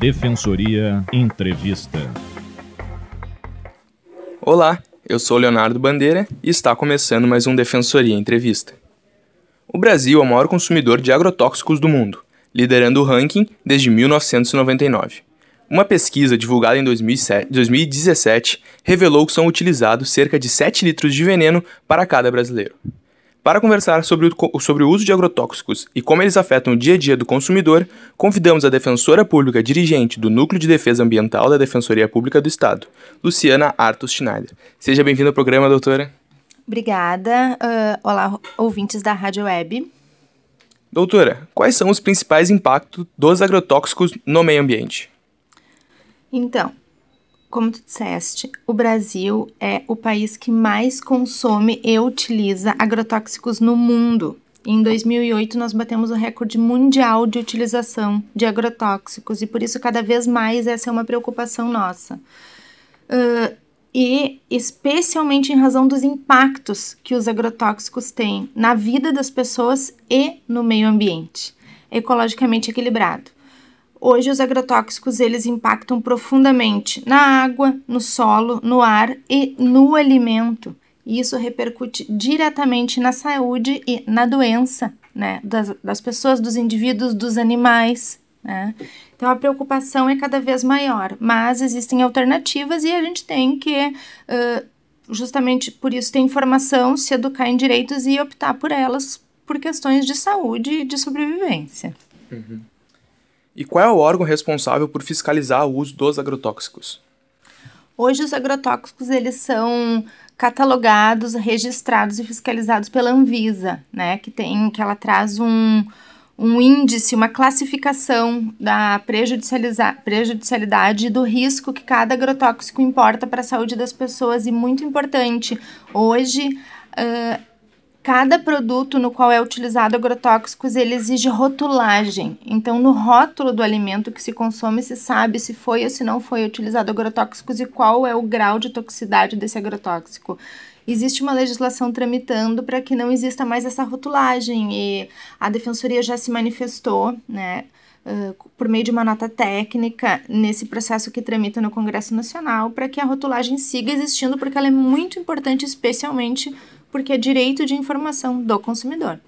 Defensoria Entrevista. Olá, eu sou Leonardo Bandeira e está começando mais um Defensoria Entrevista. O Brasil é o maior consumidor de agrotóxicos do mundo, liderando o ranking desde 1999. Uma pesquisa divulgada em 2017 revelou que são utilizados cerca de 7 litros de veneno para cada brasileiro. Para conversar sobre o, sobre o uso de agrotóxicos e como eles afetam o dia a dia do consumidor, convidamos a defensora pública dirigente do Núcleo de Defesa Ambiental da Defensoria Pública do Estado, Luciana Artus Schneider. Seja bem-vinda ao programa, doutora. Obrigada. Uh, olá, ouvintes da Rádio Web. Doutora, quais são os principais impactos dos agrotóxicos no meio ambiente? Então, como tu disseste, o Brasil é o país que mais consome e utiliza agrotóxicos no mundo. Em 2008, nós batemos o recorde mundial de utilização de agrotóxicos e por isso, cada vez mais, essa é uma preocupação nossa. Uh, e especialmente em razão dos impactos que os agrotóxicos têm na vida das pessoas e no meio ambiente, ecologicamente equilibrado. Hoje os agrotóxicos eles impactam profundamente na água, no solo, no ar e no alimento. E isso repercute diretamente na saúde e na doença né, das, das pessoas, dos indivíduos, dos animais. Né? Então a preocupação é cada vez maior, mas existem alternativas e a gente tem que, uh, justamente por isso, ter informação, se educar em direitos e optar por elas por questões de saúde e de sobrevivência. Uhum. E qual é o órgão responsável por fiscalizar o uso dos agrotóxicos? Hoje os agrotóxicos eles são catalogados, registrados e fiscalizados pela Anvisa, né, que tem que ela traz um, um índice, uma classificação da prejudicialidade do risco que cada agrotóxico importa para a saúde das pessoas e muito importante, hoje uh, Cada produto no qual é utilizado agrotóxicos, ele exige rotulagem. Então, no rótulo do alimento que se consome, se sabe se foi ou se não foi utilizado agrotóxicos e qual é o grau de toxicidade desse agrotóxico. Existe uma legislação tramitando para que não exista mais essa rotulagem e a defensoria já se manifestou, né? Uh, por meio de uma nota técnica nesse processo que tramita no Congresso Nacional para que a rotulagem siga existindo, porque ela é muito importante, especialmente porque é direito de informação do consumidor.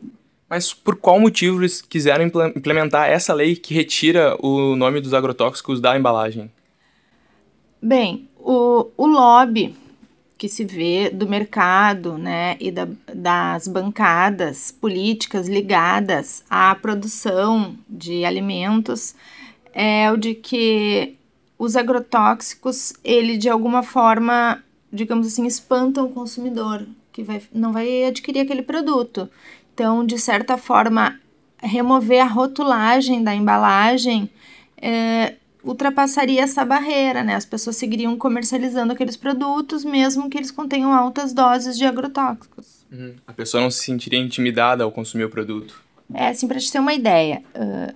Mas por qual motivo eles quiseram implementar essa lei que retira o nome dos agrotóxicos da embalagem? Bem, o, o lobby que se vê do mercado né, e da, das bancadas políticas ligadas à produção de alimentos é o de que os agrotóxicos, ele de alguma forma, digamos assim, espantam o consumidor que vai, não vai adquirir aquele produto. Então, de certa forma, remover a rotulagem da embalagem é, ultrapassaria essa barreira, né? As pessoas seguiriam comercializando aqueles produtos, mesmo que eles contenham altas doses de agrotóxicos. Uhum. A pessoa não se sentiria intimidada ao consumir o produto. É, assim, para te ter uma ideia, uh,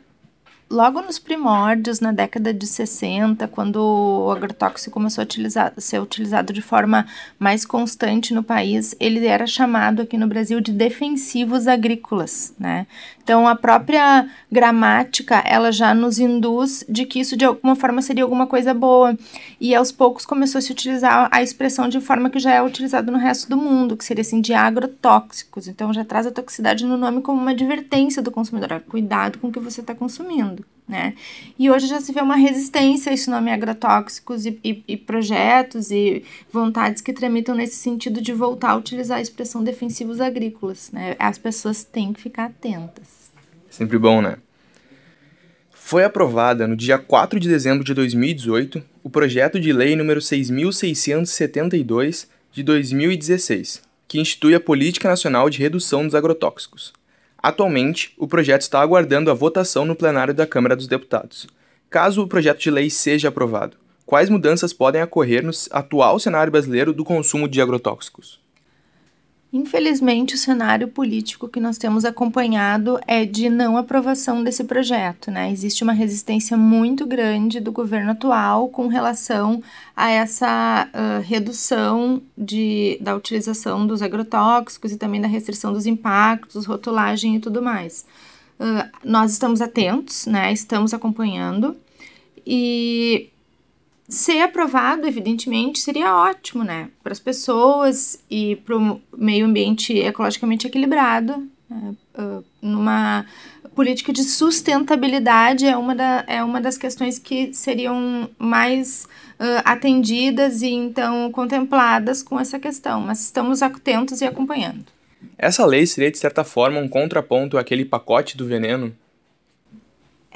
logo nos primórdios, na década de 60, quando o agrotóxico começou a utilizar, ser utilizado de forma mais constante no país, ele era chamado aqui no Brasil de defensivos agrícolas, né? Então, a própria gramática, ela já nos induz de que isso de alguma forma seria alguma coisa boa. E aos poucos começou a se utilizar a expressão de forma que já é utilizada no resto do mundo, que seria assim de agrotóxicos. Então, já traz a toxicidade no nome como uma advertência do consumidor. Cuidado com o que você está consumindo né? E hoje já se vê uma resistência a esse nome agrotóxicos e, e, e, projetos e vontades que tramitam nesse sentido de voltar a utilizar a expressão defensivos agrícolas, né? As pessoas têm que ficar atentas. Sempre bom, né? Foi aprovada no dia 4 de dezembro de 2018 o projeto de lei número 6672 de 2016, que institui a Política Nacional de Redução dos Agrotóxicos. Atualmente, o projeto está aguardando a votação no plenário da Câmara dos Deputados. Caso o projeto de lei seja aprovado, quais mudanças podem ocorrer no atual cenário brasileiro do consumo de agrotóxicos? Infelizmente, o cenário político que nós temos acompanhado é de não aprovação desse projeto. Né? Existe uma resistência muito grande do governo atual com relação a essa uh, redução de, da utilização dos agrotóxicos e também da restrição dos impactos, rotulagem e tudo mais. Uh, nós estamos atentos, né? estamos acompanhando e ser aprovado, evidentemente, seria ótimo, né? Para as pessoas e para o meio ambiente ecologicamente equilibrado. Né? Numa política de sustentabilidade é uma, da, é uma das questões que seriam mais uh, atendidas e então contempladas com essa questão, mas estamos atentos e acompanhando. Essa lei seria, de certa forma, um contraponto àquele pacote do veneno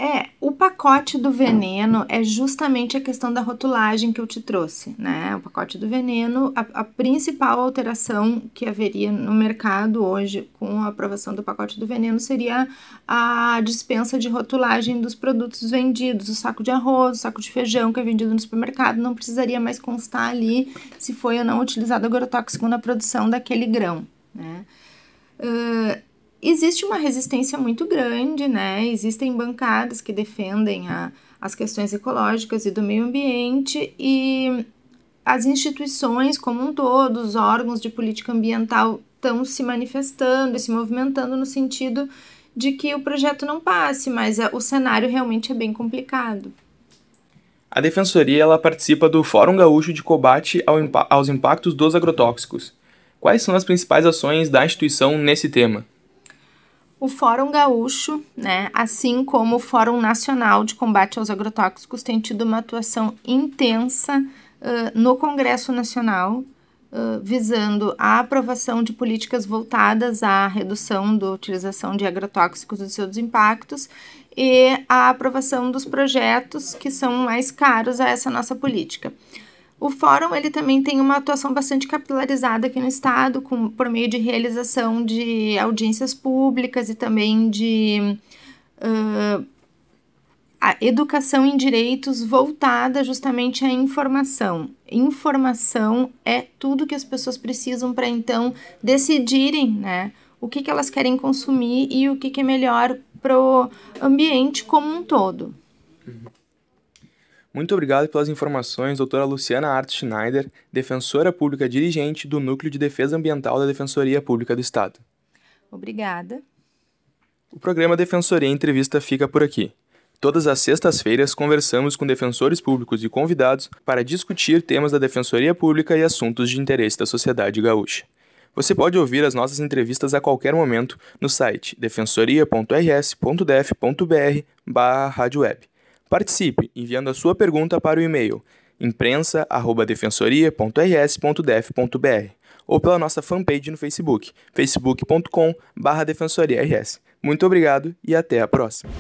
é, o pacote do veneno é justamente a questão da rotulagem que eu te trouxe, né? O pacote do veneno, a, a, principal alteração que haveria no mercado hoje com a aprovação do pacote do veneno seria a dispensa de rotulagem dos produtos vendidos. O saco de arroz, o saco de feijão que é vendido no supermercado não precisaria mais constar ali se foi ou não utilizado agrotóxico na produção daquele grão, né? Uh, existe uma resistência muito grande, né? Existem bancadas que defendem a, as questões ecológicas e do meio ambiente e as instituições como um todo, os órgãos de política ambiental estão se manifestando e se movimentando no sentido de que o projeto não passe, mas o cenário realmente é bem complicado. A Defensoria ela participa do Fórum Gaúcho de Combate ao aos Impactos dos Agrotóxicos. Quais são as principais ações da instituição nesse tema? O Fórum Gaúcho, né, assim como o Fórum Nacional de Combate aos Agrotóxicos, tem tido uma atuação intensa uh, no Congresso Nacional, uh, visando a aprovação de políticas voltadas à redução da utilização de agrotóxicos e seus impactos e a aprovação dos projetos que são mais caros a essa nossa política. O fórum ele também tem uma atuação bastante capilarizada aqui no estado, com, por meio de realização de audiências públicas e também de uh, a educação em direitos voltada justamente à informação. Informação é tudo que as pessoas precisam para então decidirem, né, o que, que elas querem consumir e o que, que é melhor para o ambiente como um todo. Uhum. Muito obrigado pelas informações, doutora Luciana Art Schneider, defensora pública dirigente do Núcleo de Defesa Ambiental da Defensoria Pública do Estado. Obrigada. O programa Defensoria Entrevista fica por aqui. Todas as sextas-feiras conversamos com defensores públicos e convidados para discutir temas da Defensoria Pública e assuntos de interesse da sociedade gaúcha. Você pode ouvir as nossas entrevistas a qualquer momento no site defensoria.rs.def.br/radioweb Participe enviando a sua pergunta para o e-mail imprensa@defensoria.rs.def.br ou pela nossa fanpage no Facebook, facebook.com/defensoriars. Muito obrigado e até a próxima.